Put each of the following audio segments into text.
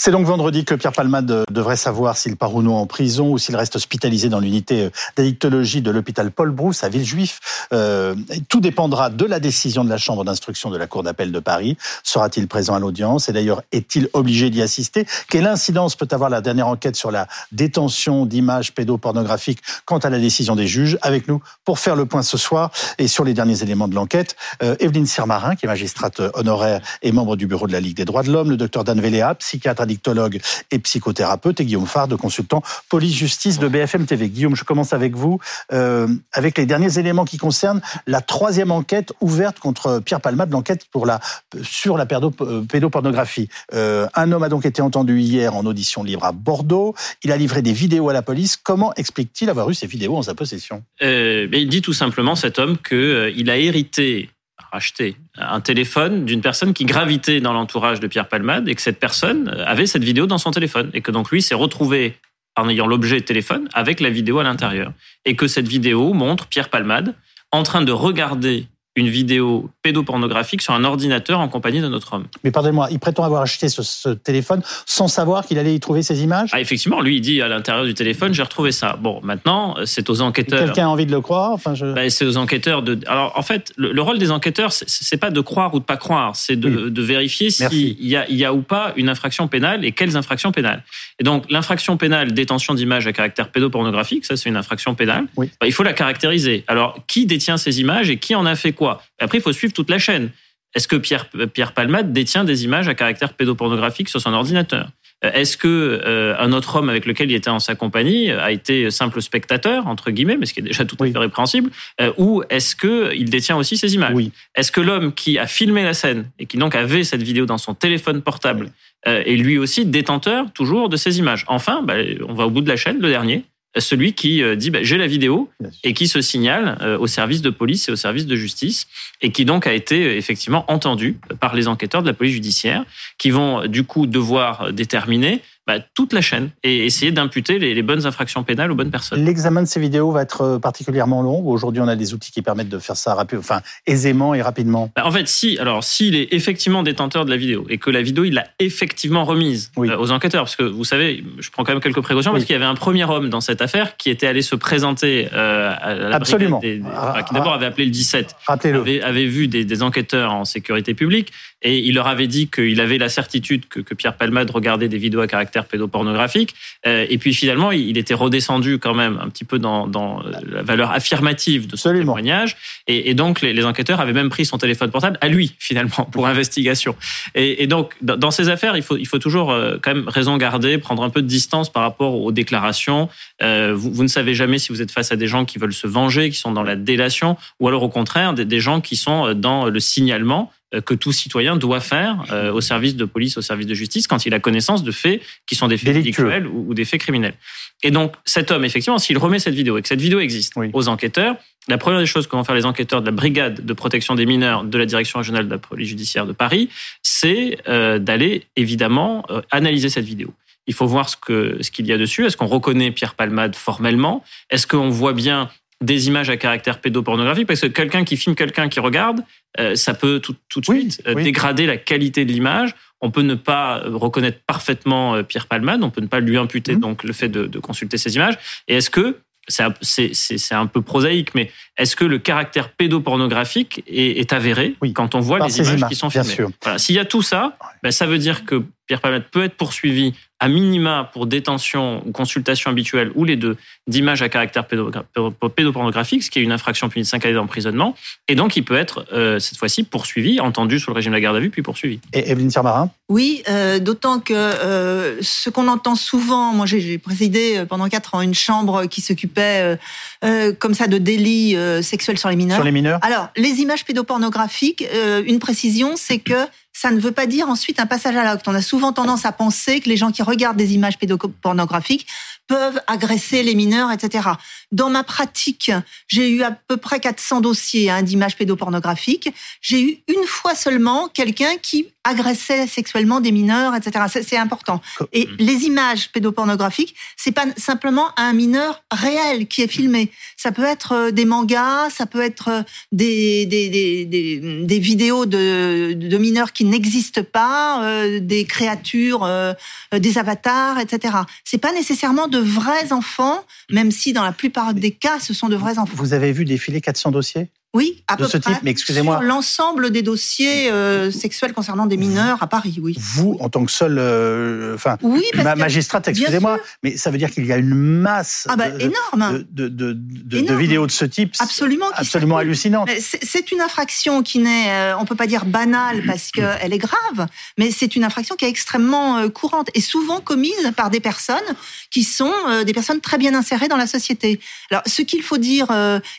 C'est donc vendredi que Pierre Palmade devrait savoir s'il part ou non en prison ou s'il reste hospitalisé dans l'unité d'addictologie de l'hôpital Paul Brousse à Villejuif. Euh, tout dépendra de la décision de la Chambre d'instruction de la Cour d'appel de Paris. Sera-t-il présent à l'audience? Et d'ailleurs, est-il obligé d'y assister? Quelle incidence peut avoir la dernière enquête sur la détention d'images pédopornographiques quant à la décision des juges? Avec nous pour faire le point ce soir et sur les derniers éléments de l'enquête, euh, Evelyne Sirmarin, qui est magistrate honoraire et membre du bureau de la Ligue des droits de l'homme, le docteur Dan Véléa, psychiatre addictologue et psychothérapeute, et Guillaume Fard, consultant police-justice de BFM TV. Guillaume, je commence avec vous, euh, avec les derniers éléments qui concernent la troisième enquête ouverte contre Pierre Palmade, l'enquête la, sur la pédopornographie. Euh, un homme a donc été entendu hier en audition libre à Bordeaux. Il a livré des vidéos à la police. Comment explique-t-il avoir eu ces vidéos en sa possession? Euh, Il dit tout simplement, cet homme, qu'il euh, a hérité acheté un téléphone d'une personne qui gravitait dans l'entourage de Pierre Palmade et que cette personne avait cette vidéo dans son téléphone et que donc lui s'est retrouvé en ayant l'objet téléphone avec la vidéo à l'intérieur. Et que cette vidéo montre Pierre Palmade en train de regarder une vidéo pédopornographique sur un ordinateur en compagnie d'un autre homme. Mais pardonnez-moi, il prétend avoir acheté ce, téléphone sans savoir qu'il allait y trouver ces images? Ah, Effectivement, lui, il dit à l'intérieur du téléphone, j'ai retrouvé ça. Bon, maintenant, c'est aux enquêteurs. Quelqu'un a envie de le croire enfin, je... Ben, c'est aux enquêteurs de. Alors, en fait, le, rôle des enquêteurs, c'est pas de croire ou de pas croire, c'est de, de, vérifier s'il y a, y a ou pas une infraction pénale et quelles infractions pénales. Et donc, l'infraction pénale détention d'images à caractère pédopornographique, ça, c'est une infraction pénale. Oui. Ben, il faut la caractériser. Alors, qui détient ces images et qui en a fait quoi? Après, il faut suivre toute la chaîne. Est-ce que Pierre, Pierre Palmade détient des images à caractère pédopornographique sur son ordinateur? Euh, Est-ce que euh, un autre homme avec lequel il était en sa compagnie a été simple spectateur entre guillemets, mais ce qui est déjà tout à fait répréhensible, euh, ou est-ce que il détient aussi ces images? Oui. Est-ce que l'homme qui a filmé la scène et qui donc avait cette vidéo dans son téléphone portable est lui aussi détenteur toujours de ces images? Enfin, bah, on va au bout de la chaîne, le dernier celui qui euh, dit bah, j'ai la vidéo et qui se signale euh, au service de police et au service de justice et qui donc a été euh, effectivement entendu par les enquêteurs de la police judiciaire qui vont du coup devoir déterminer bah, toute la chaîne et essayer d'imputer les, bonnes infractions pénales aux bonnes personnes. L'examen de ces vidéos va être euh, particulièrement long. Aujourd'hui, on a des outils qui permettent de faire ça rapide, enfin aisément et rapidement. Bah, en fait, si alors s'il est effectivement détenteur de la vidéo et que la vidéo il l'a effectivement remise euh, aux enquêteurs, parce que vous savez, je prends quand même quelques précautions parce qu'il y avait un premier homme dans cette affaire qui était allé se présenter euh, à la Absolument. Des, qui d'abord avait appelé le 17, avait, avait vu des, des, enquêteurs en sécurité publique et il leur avait dit qu'il avait la certitude que, que Pierre Palmade regardait des vidéos à caractère pédopornographique. Euh, et puis finalement, il était redescendu quand même un petit peu dans, dans la valeur affirmative de son témoignage. Et, et donc, les, les, enquêteurs avaient même pris son téléphone portable à lui, finalement, pour investigation. Et, et donc, dans ces affaires, il faut, il faut toujours euh, quand même raison garder, prendre un peu de distance par rapport aux déclarations. Euh, vous, vous, ne savez jamais si vous êtes face à des gens qui veulent se venger, qui sont dans la délation, ou alors au contraire, des, des gens qui sont dans le signalement euh, que tout citoyen doit faire euh, au service de police, au service de justice, quand il a connaissance de faits qui sont des faits délictuels ou, des faits criminels. Et donc, cet homme, effectivement, s'il remet cette vidéo et que cette vidéo existe aux enquêteurs, la première des choses que vont faire les enquêteurs de la brigade de protection des mineurs de la direction régionale de la police judiciaire de Paris, c'est euh, d'aller évidemment analyser cette vidéo. Il faut voir ce que ce qu'il y a dessus. Est-ce qu'on reconnaît Pierre Palmade formellement? Est-ce qu'on voit bien des images à caractère pédopornographique parce que quelqu'un qui filme quelqu'un qui regarde, euh, ça peut tout, tout de suite euh, dégrader la qualité de l'image. On peut ne pas euh, reconnaître parfaitement Pierre Palman, on peut ne pas lui imputer mmh. donc le fait de, de consulter ces images. Et est-ce que c'est un peu prosaïque, mais est-ce que le caractère pédopornographique est, est avéré oui, quand on voit les images, qui sont filmées? voilà. S'il y a tout ça, ben, ça veut dire que Pierre Palmade peut être poursuivi à minima pour détention ou consultation habituelle ou les deux d'images à caractère pédopornographique, ce qui est une infraction punie de 5 années d'emprisonnement. Et donc, il peut être, euh, cette fois-ci, poursuivi, entendu sous le régime de la garde à vue, puis poursuivi. Et Evelyne Sirmarin? Oui, euh, d'autant que euh, ce qu'on entend souvent, moi j'ai présidé pendant 4 ans une chambre qui s'occupait comme ça de délits sexuels sur les mineurs. Sur les mineurs? Alors, les images pédopornographiques, une précision, c'est que ça ne veut pas dire ensuite un passage à l'acte. On a souvent tendance à penser que les gens qui regardent des images pédopornographiques peuvent agresser les mineurs, etc. Dans ma pratique, j'ai eu à peu près 400 dossiers hein, d'images pédopornographiques. J'ai eu une fois seulement quelqu'un qui agressait sexuellement des mineurs, etc. C'est important. Et mm. les images pédopornographiques, c'est pas simplement un mineur réel qui est filmé. Ça peut être euh, des mangas, ça peut être euh, des, des, des, des, vidéos de, de mineurs qui n'existent pas, euh, des créatures, des avatars, etc. C'est pas nécessairement de vrais enfants, même si dans la plupart des cas, ce sont de vrais enfants. Vous avez vu défiler 400 dossiers? Oui, à de ce type. Mais excusez-moi. Sur l'ensemble des dossiers euh, sexuels concernant des mineurs à Paris, oui. Vous, en tant que seul, euh, enfin, oui, ma magistrate, excusez-moi, mais ça veut dire qu'il y a une masse ah bah, énorme. De, de, de, vidéos de ce type, absolument, absolument hallucinantes. C'est une infraction qui n'est, euh, on peut pas dire banale parce qu'elle est grave, mais c'est une infraction qui est extrêmement courante et souvent commise par des personnes qui sont des personnes très bien insérées dans la société. Alors, ce qu'il faut dire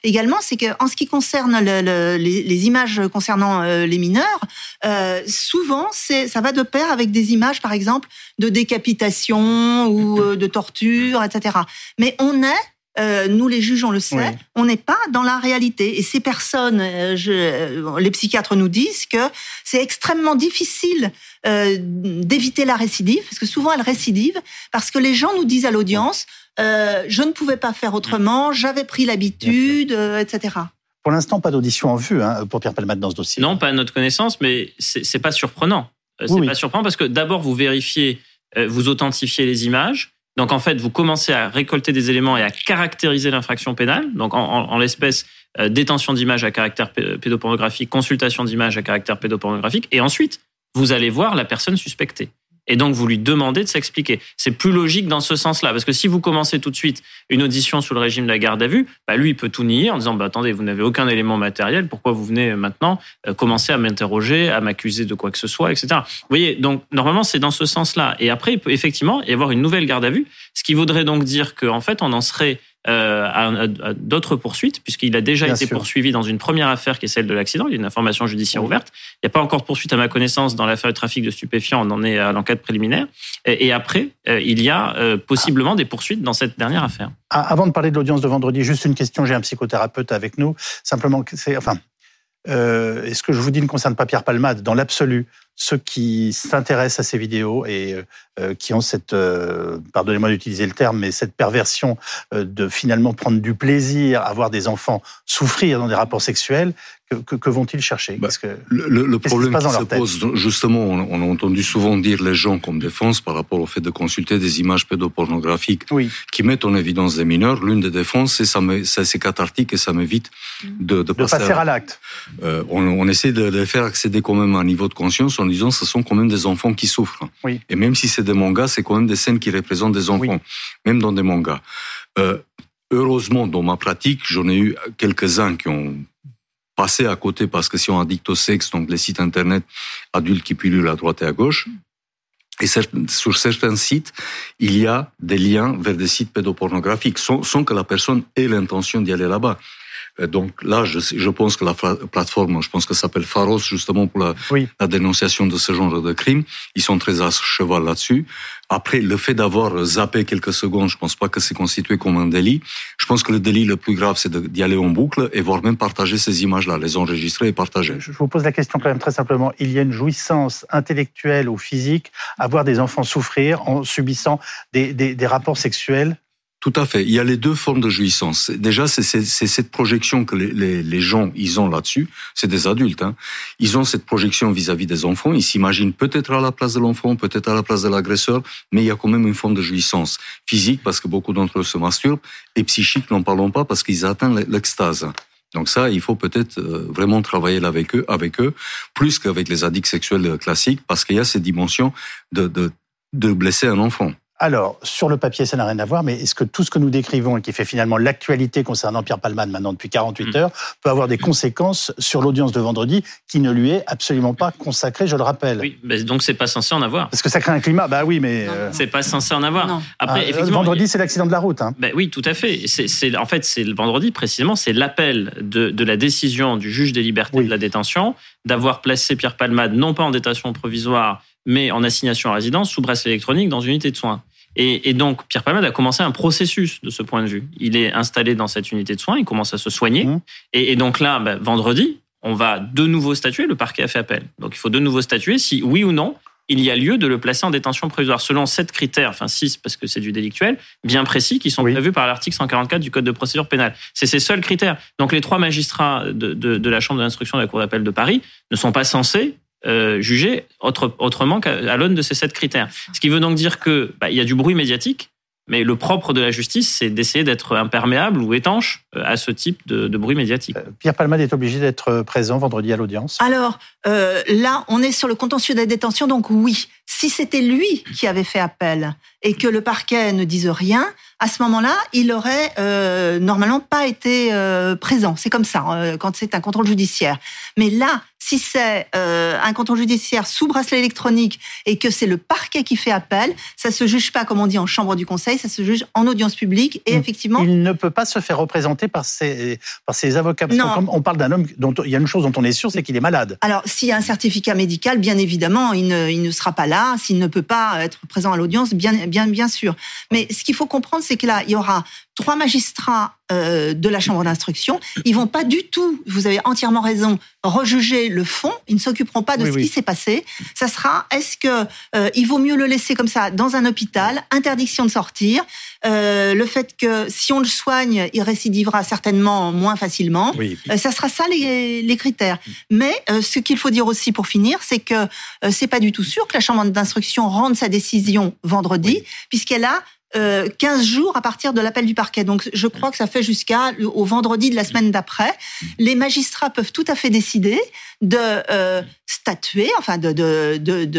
également, c'est qu'en ce qui concerne les, images concernant euh, les mineurs, euh, souvent ça va de pair avec des images, par exemple, de décapitation ou euh, de torture, etc. Mais on est nous les juges, on le sait, on n'est pas dans la réalité. Et ces personnes, les psychiatres nous disent que c'est extrêmement difficile d'éviter la récidive, parce que souvent elle récidive, parce que les gens nous disent à l'audience, je ne pouvais pas faire autrement, j'avais pris l'habitude, etc. Pour l'instant, pas d'audition en vue hein, pour Pierre Palmade dans ce dossier. Non, pas à notre connaissance, mais c'est pas surprenant. Euh, c'est pas surprenant parce que d'abord, vous vérifiez, euh, vous authentifiez les images. Donc en fait, vous commencez à récolter des éléments et à caractériser l'infraction pénale. Donc en, l'espèce, euh, détention d'images à caractère pédopornographique, consultation d'images à caractère pédopornographique. Et ensuite, vous allez voir la personne suspectée et donc vous lui demandez de s'expliquer. C'est plus logique dans ce sens-là, parce que si vous commencez tout de suite une audition sous le régime de la garde à vue, bah lui il peut tout nier en disant bah attendez vous n'avez aucun élément matériel, pourquoi vous venez maintenant euh, commencer à m'interroger, à m'accuser de quoi que ce soit, etc. Vous voyez donc normalement c'est dans ce sens-là. Et après il peut effectivement y avoir une nouvelle garde à vue, ce qui voudrait donc dire qu'en fait on en serait euh, à, d'autres poursuites, puisqu'il a déjà été poursuivi dans une première affaire qui est celle de l'accident. Il y a une information judiciaire ouverte. Il n'y a pas encore de poursuite à ma connaissance dans l'affaire de trafic de stupéfiants. On en est à l'enquête préliminaire. Et, après, euh, il y a euh, possiblement des poursuites dans cette dernière affaire. Ah, avant de parler de l'audience de vendredi, juste une question. J'ai un psychothérapeute avec nous. Simplement, c'est enfin. Euh, et ce que je vous dis ne concerne pas Pierre Palmade. Dans l'absolu, ceux qui s'intéressent à ces vidéos et euh, euh, qui ont cette, euh, pardonnez-moi d'utiliser le terme, mais cette perversion de finalement prendre du plaisir à voir des enfants souffrir dans des rapports sexuels, que, que, vont-ils chercher? Bah, que, Le, le problème qui, se, pose, justement, on, a entendu souvent dire les gens comme défense par rapport au fait de consulter des images pédopornographiques qui mettent en évidence des mineurs. L'une des défenses, c'est ça, c'est cathartique et ça m'évite de, de, passer, à, l'acte. on, on, essaie de les faire accéder quand même à un niveau de conscience disant ce sont quand même des enfants qui souffrent. Et même si c'est des mangas, c'est quand même des scènes qui représentent des enfants, même dans des mangas. Euh, heureusement, dans ma pratique, j'en ai eu quelques-uns qui ont passé à côté parce que si on addict au sexe, donc les sites internet adultes qui pullulent à droite et à gauche, et sur certains sites, il y a des liens vers des sites pédopornographiques, sans que la personne ait l'intention d'y aller là-bas. Donc là, je, je, pense que la plateforme, je pense que ça s'appelle Pharos, justement pour la, la, dénonciation de ce genre de crimes, ils sont très à cheval là-dessus. Après, le fait d'avoir zappé quelques secondes, je pense pas que c'est constitué comme un délit. Je pense que le délit le plus grave, c'est d'y aller en boucle et voire même partager ces images-là, les enregistrer et partager. Je vous pose la question quand même très simplement. Il y a une jouissance intellectuelle ou physique à voir des enfants souffrir en subissant des, des, des rapports sexuels tout à fait. Il y a les deux formes de jouissance. Déjà, c'est cette projection que les, les, gens ils ont là-dessus. C'est des adultes. Hein. Ils ont cette projection vis-à-vis des enfants. Ils s'imaginent peut-être à la place de l'enfant, peut-être à la place de l'agresseur, mais il y a quand même une forme de jouissance physique parce que beaucoup d'entre eux se masturbent et psychique, n'en parlons pas parce qu'ils atteignent l'extase. Donc ça, il faut peut-être euh, vraiment travailler avec eux, avec eux, plus qu'avec les addicts sexuels classiques, parce qu'il y a cette dimension de, de, de blesser un enfant. Alors, sur le papier, ça n'a rien à voir, mais est-ce que tout ce que nous décrivons et qui fait finalement l'actualité concernant Pierre Palman maintenant depuis 48 mm. heures peut avoir des conséquences sur l'audience de vendredi qui ne lui est absolument pas consacrée, je le rappelle Oui, mais donc c'est pas censé en avoir. Parce que ça crée un climat, bah oui, mais... Euh, c'est pas censé en avoir. Après, ah, effectivement... Vendredi, c'est l'accident de la route. Hein. Bah oui, tout à fait. C'est, en fait, c'est le vendredi, précisément, c'est l'appel de, de, la décision du juge des libertés de la détention d'avoir placé Pierre Palmade non pas en détention provisoire, mais en assignation à résidence sous bracelet électronique dans une unité de soins. Et, donc, Pierre Palmade a commencé un processus de ce point de vue. Il est installé dans cette unité de soins, il commence à se soigner. Mmh. Et, donc là, ben, vendredi, on va de nouveau statuer, le parquet a fait appel. Donc il faut de nouveau statuer si oui ou non il y a lieu de le placer en détention provisoire selon sept critères, enfin six parce que c'est du délictuel, bien précis qui sont prévus par l'article 144 du Code de procédure pénale. C'est ces seuls critères. Donc les trois magistrats de, la Chambre d'instruction de la Cour d'appel de Paris ne sont pas censés euh, juger autrement qu'à l'aune de ces sept critères. Ce qui veut donc dire que bah, il y a du bruit médiatique mais le propre de la justice, c'est d'essayer d'être imperméable ou étanche euh, à ce type de, bruit médiatique. Euh, Pierre Palmade est obligé d'être euh, présent vendredi à l'audience. Alors là, on est sur le contentieux de la détention, donc oui. Si c'était lui qui avait fait appel et que le parquet ne dise rien, à ce moment-là, il aurait normalement pas été présent. C'est comme ça quand c'est un contrôle judiciaire. Mais là, si c'est euh, un canton judiciaire sous bracelet électronique et que c'est le parquet qui fait appel, ça se juge pas, comme on dit, en chambre du conseil, ça se juge en audience publique. Et effectivement, il ne peut pas se faire représenter par ses par ses avocats. Parce non. on parle d'un homme dont il y a une chose dont on est sûr, c'est qu'il est malade. Alors, s'il y a un certificat médical, bien évidemment, il ne, il ne sera pas là. S'il ne peut pas être présent à l'audience, bien, bien, bien sûr. Mais ce qu'il faut comprendre, c'est que là, il y aura trois magistrats euh, de la chambre d'instruction. Ils vont pas du tout, vous avez entièrement raison, rejuger le fond. Ils ne s'occuperont pas de ce qui s'est passé. Ça sera, est-ce que euh, il vaut mieux le laisser comme ça dans un hôpital, interdiction de sortir, euh, le fait que si on le soigne, il récidivera certainement moins facilement. ça sera ça les, les critères. Mais ce qu'il faut dire aussi pour finir, c'est que c'est pas du tout sûr que la chambre d'instruction rende sa décision vendredi, puisqu'elle a 15 euh, jours à partir de l'appel du parquet. Donc je crois que ça fait jusqu'à au vendredi de la semaine d'après. Les magistrats peuvent tout à fait décider de euh, statuer, enfin de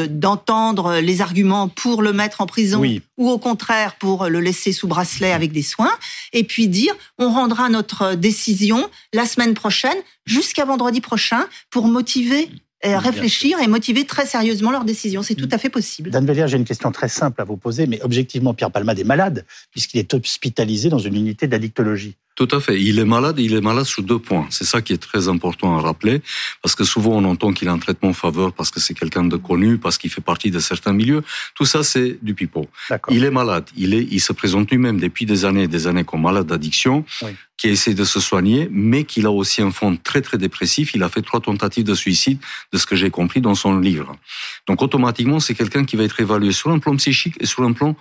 d'entendre de, les arguments pour le mettre en prison ou au contraire pour le laisser sous bracelet avec des soins, et puis dire on rendra notre décision la semaine prochaine jusqu'à vendredi prochain pour motiver réfléchir et motiver très sérieusement leurs décisions. C'est tout à fait possible. Dan Vellier, j'ai une question très simple à vous poser, mais objectivement, Pierre Palmade est malade puisqu'il est hospitalisé dans une unité d'addictologie. Tout à fait. Il est malade, il est malade sur deux points. C'est ça qui est très important à rappeler, parce que souvent on entend qu'il a un traitement faveur parce que c'est quelqu'un de connu, parce qu'il fait partie de certains milieux. Tout ça, c'est du pipeau. Il est malade. Il est, il se présente lui-même depuis des années et des années comme malade d'addiction, qui essaie de se soigner, mais qu'il a aussi un fond très très dépressif. Il a fait trois tentatives de suicide, de ce que j'ai compris dans son livre. Donc automatiquement, c'est quelqu'un qui va être évalué sur un plan psychique et sur un plan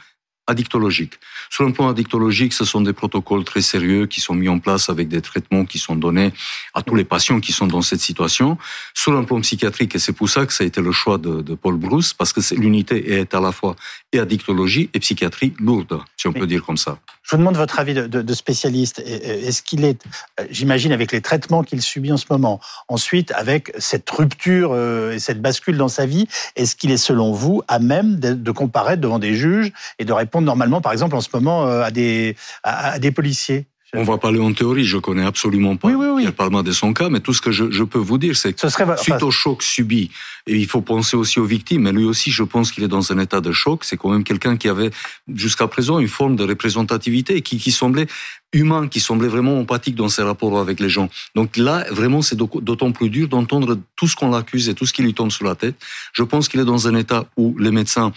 addictologique. Sur un plan addictologique, ce sont des protocoles très sérieux qui sont mis en place avec des traitements qui sont donnés à tous les patients qui sont dans cette situation. Sur un plan psychiatrique, et c'est pour ça que ça a été le choix de, de Paul Brousse, parce que l'unité est à la fois et addictologie et psychiatrie lourde, si on peut dire comme ça. Je vous demande votre avis de, de, de spécialiste. Est-ce qu'il est, euh, j'imagine, avec les traitements qu'il subit en ce moment, ensuite avec cette rupture euh, et cette bascule dans sa vie, est-ce qu'il est selon vous à même de, de comparaître devant des juges et de répondre normalement, par exemple, en ce moment, euh, à des, à, des policiers. On va parler en théorie, je connais absolument pas. Oui, oui, oui. Palma de son cas, mais tout ce que je, je peux vous dire, c'est que suite au choc subi, et il faut penser aussi aux victimes, mais lui aussi, je pense qu'il est dans un état de choc, c'est quand même quelqu'un qui avait jusqu'à présent une forme de représentativité, qui, qui semblait humain, qui semblait vraiment empathique dans ses rapports avec les gens. Donc là, vraiment, c'est d'autant plus dur d'entendre tout ce qu'on l'accuse et tout ce qui lui tombe sur la tête. Je pense qu'il est dans un état où les médecins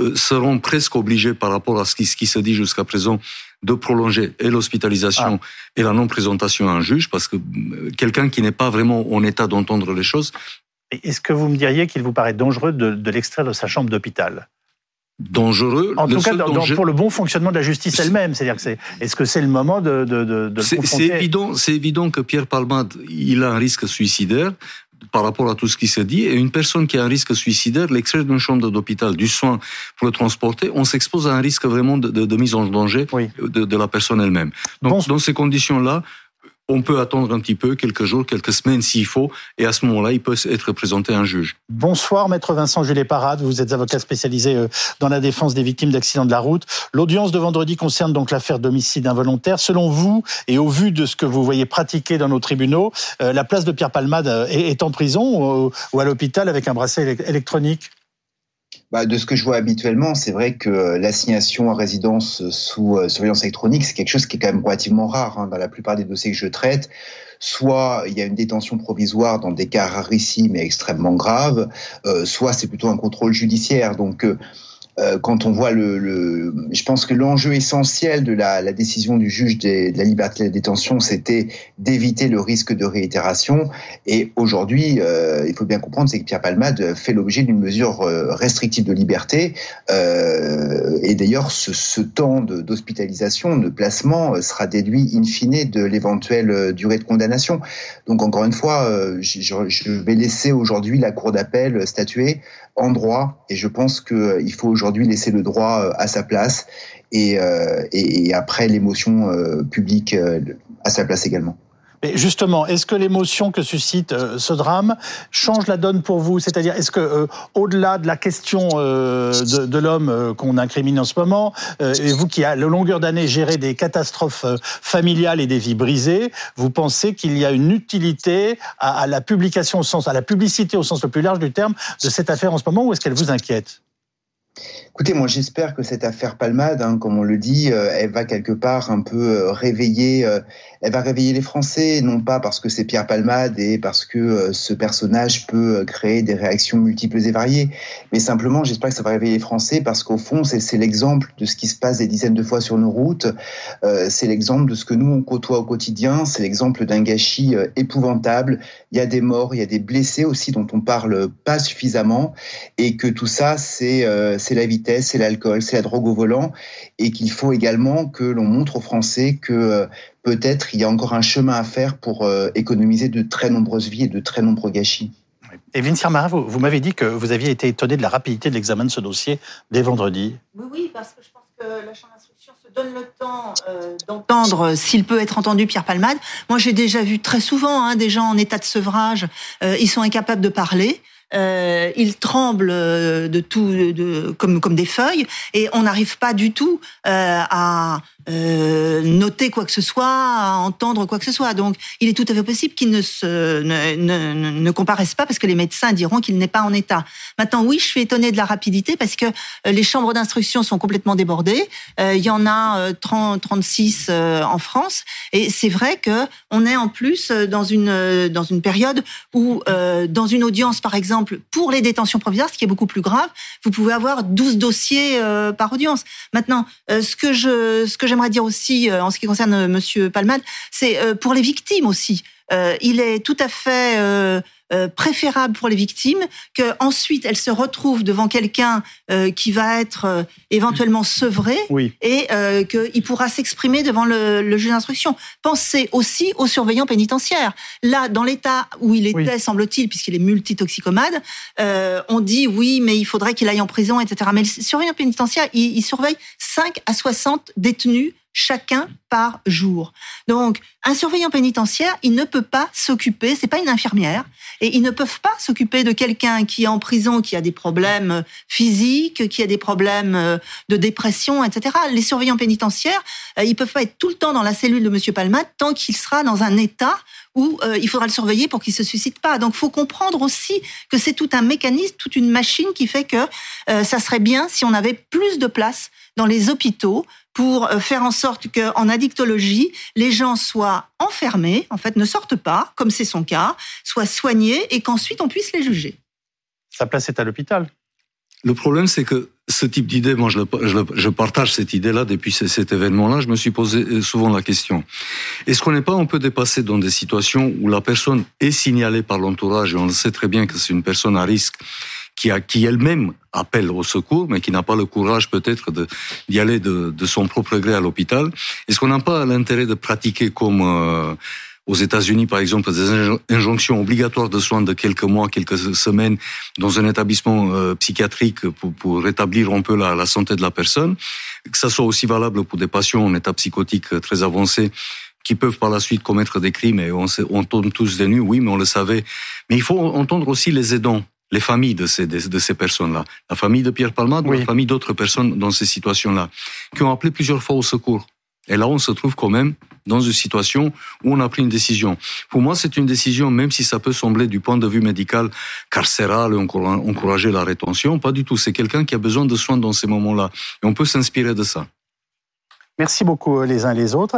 euh, seront presque obligés par rapport à ce qui, ce qui se dit jusqu'à présent de prolonger et l'hospitalisation ah. et la non-présentation à un juge, parce que euh, quelqu'un qui n'est pas vraiment en état d'entendre les choses. Est-ce que vous me diriez qu'il vous paraît dangereux de, de l'extraire de sa chambre d'hôpital? Dangereux. En tout cas, pour le bon fonctionnement de la justice elle-même, c'est-à-dire que c'est. Est-ce que c'est le moment de, de, de, de C'est évident, c'est évident que Pierre Palmade, il a un risque suicidaire par rapport à tout ce qui se dit. Et une personne qui a un risque suicidaire, l'extrait d'une chambre d'hôpital, du soin pour le transporter, on s'expose à un risque vraiment de, de, mise en danger de, de, la personne elle-même. Donc, dans ces conditions-là, on peut attendre un petit peu, quelques jours, quelques semaines s'il faut, et à ce moment-là, il peut être présenté à un juge. Bonsoir, maître Vincent Jules Parade. Vous êtes avocat spécialisé euh, dans la défense des victimes d'accidents de la route. L'audience de vendredi concerne donc l'affaire d'homicide involontaire. Selon vous, et au vu de ce que vous voyez pratiquer dans nos tribunaux, euh, la place de Pierre Palmade euh, est en prison ou à l'hôpital avec un bracelet électronique? Bah, de ce que je vois habituellement, c'est vrai que l'assignation à résidence sous euh, surveillance électronique, c'est quelque chose qui est quand même relativement rare hein, dans la plupart des dossiers que je traite. Soit il y a une détention provisoire dans des cas rarissimes mais extrêmement graves, euh, soit c'est plutôt un contrôle judiciaire. Donc euh, quand on voit le, je pense que l'enjeu essentiel de la, décision du juge de, la liberté de détention, c'était d'éviter le risque de réitération. Et aujourd'hui, euh, il faut bien comprendre, c'est que Pierre Palmade fait l'objet d'une mesure euh, restrictive de liberté. Et d'ailleurs, ce, temps d'hospitalisation, de, placement, sera déduit in fine de l'éventuelle durée de condamnation. Donc encore une fois, je, je vais laisser aujourd'hui la Cour d'appel statuer en droit. Et je pense qu'il faut aujourd'hui laisser le droit euh, à sa place et, euh, et après l'émotion publique à sa place également. Justement, est-ce que l'émotion que suscite euh, ce drame change la donne pour vous? C'est-à-dire, est-ce que euh, au-delà de la question euh, de, l'homme qu'on incrimine en ce moment, et vous qui à longueur d'année géré des catastrophes familiales et des vies brisées, vous pensez qu'il y a une utilité à la publication au sens, à la publicité au sens le plus large du terme de cette affaire en ce moment, ou est-ce qu'elle vous inquiète? Écoutez, moi j'espère que cette affaire Palmade, hein, comme on le dit, euh, elle va quelque part un peu euh, réveiller, euh, elle va réveiller les Français, non pas parce que c'est Pierre Palmade et parce que ce personnage peut créer des réactions multiples et variées, mais simplement j'espère que ça va réveiller les Français parce qu'au fond c'est l'exemple de ce qui se passe des dizaines de fois sur nos routes, c'est l'exemple de ce que nous on côtoie au quotidien, c'est l'exemple d'un gâchis épouvantable. Il y a des morts, il y a des blessés aussi dont on parle pas suffisamment, et que tout ça c'est la vitesse c'est l'alcool, c'est la drogue au volant, et qu'il faut également que l'on montre aux Français que euh, peut-être il y a encore un chemin à faire pour euh, économiser de très nombreuses vies et de très nombreux gâchis. Et Vincent vous, m'avez dit que vous aviez été étonné de la rapidité de l'examen de ce dossier dès vendredi. Oui, oui, parce que je pense que la Chambre d'instruction se donne le temps euh, d'entendre s'il peut être entendu Pierre Palmade. Moi, j'ai déjà vu très souvent hein, des gens en état de sevrage, ils sont incapables de parler. Euh, ils tremblent de tout, de, comme comme des feuilles, et on n'arrive pas du tout euh, à euh, noter quoi que ce soit, entendre quoi que ce soit. Donc, il est tout à fait possible qu'il ne se ne, pas parce que les médecins diront qu'il n'est pas en état. Maintenant, oui, je suis étonnée de la rapidité parce que euh, les chambres d'instruction sont complètement débordées. Euh, il y en a 30, 36 en France, et c'est vrai que on est en plus dans une dans une période où dans une audience, par exemple, pour les détentions provisoires, ce qui est beaucoup plus grave, vous pouvez avoir 12 dossiers par audience. Maintenant, ce que je ce que j'aimerais dire aussi euh, en ce qui concerne euh, Monsieur Palmade, c'est euh, pour les victimes aussi. il est tout à fait préférable pour les victimes que ensuite elles se retrouvent devant quelqu'un qui va être éventuellement sevré et qu'il pourra s'exprimer devant le, juge d'instruction. Pensez aussi aux surveillants pénitentiaires. Là, dans l'état où il était, semble-t-il, puisqu'il est multitoxicomade, on dit oui, mais il faudrait qu'il aille en prison, etc. Mais le surveillant pénitentiaire, il, il surveille 5 à 60 détenus chacun par jour. Donc, un surveillant pénitentiaire, il ne peut pas s'occuper, c'est pas une infirmière, et ils ne peuvent pas s'occuper de quelqu'un qui est en prison, qui a des problèmes physiques, qui a des problèmes euh, de dépression, etc. Les surveillants pénitentiaires, euh, ils peuvent pas être tout le temps dans la cellule de Monsieur Palmat tant qu'il sera dans un état où euh, il faudra le surveiller pour qu'il se suscite pas. Donc, faut comprendre aussi que c'est tout un mécanisme, toute une machine qui fait que ça serait bien si on avait plus de place dans les hôpitaux pour euh, faire en sorte qu'en addictologie, les gens soient enfermés, en fait, ne sortent pas, comme c'est son cas, soient soignés et qu'ensuite on puisse les juger. Sa place est à l'hôpital. Le problème, c'est que ce type d'idée, moi, je, je, partage cette idée-là depuis cet événement-là. Je me suis posé euh, souvent la question est-ce qu'on n'est pas un peu dépassé dans des situations où la personne est signalée par l'entourage et on le sait très bien que c'est une personne à risque qui, qui elle-même appelle au secours, mais qui n'a pas le courage peut-être d'y aller de, de, son propre gré à l'hôpital? Est-ce qu'on n'a pas l'intérêt de pratiquer comme euh, aux États-Unis, par exemple, des injonctions obligatoires de soins de quelques mois, quelques semaines dans un établissement euh, psychiatrique pour, pour, rétablir un peu la, la, santé de la personne, que ça soit aussi valable pour des patients en état psychotique très avancé qui peuvent par la suite commettre des crimes et on, on tombe tous des nues, oui, mais on le savait. Mais il faut entendre aussi les aidants les familles de ces, de, ces personnes-là. La famille de Pierre Palmade ou la famille d'autres personnes dans ces situations-là, qui ont appelé plusieurs fois au secours. Et là, on se trouve quand même dans une situation où on a pris une décision. Pour moi, c'est une décision, même si ça peut sembler du point de vue médical carcéral, encourager la rétention, pas du tout. C'est quelqu'un qui a besoin de soins dans ces moments-là. Et on peut s'inspirer de ça. Merci beaucoup les uns les autres.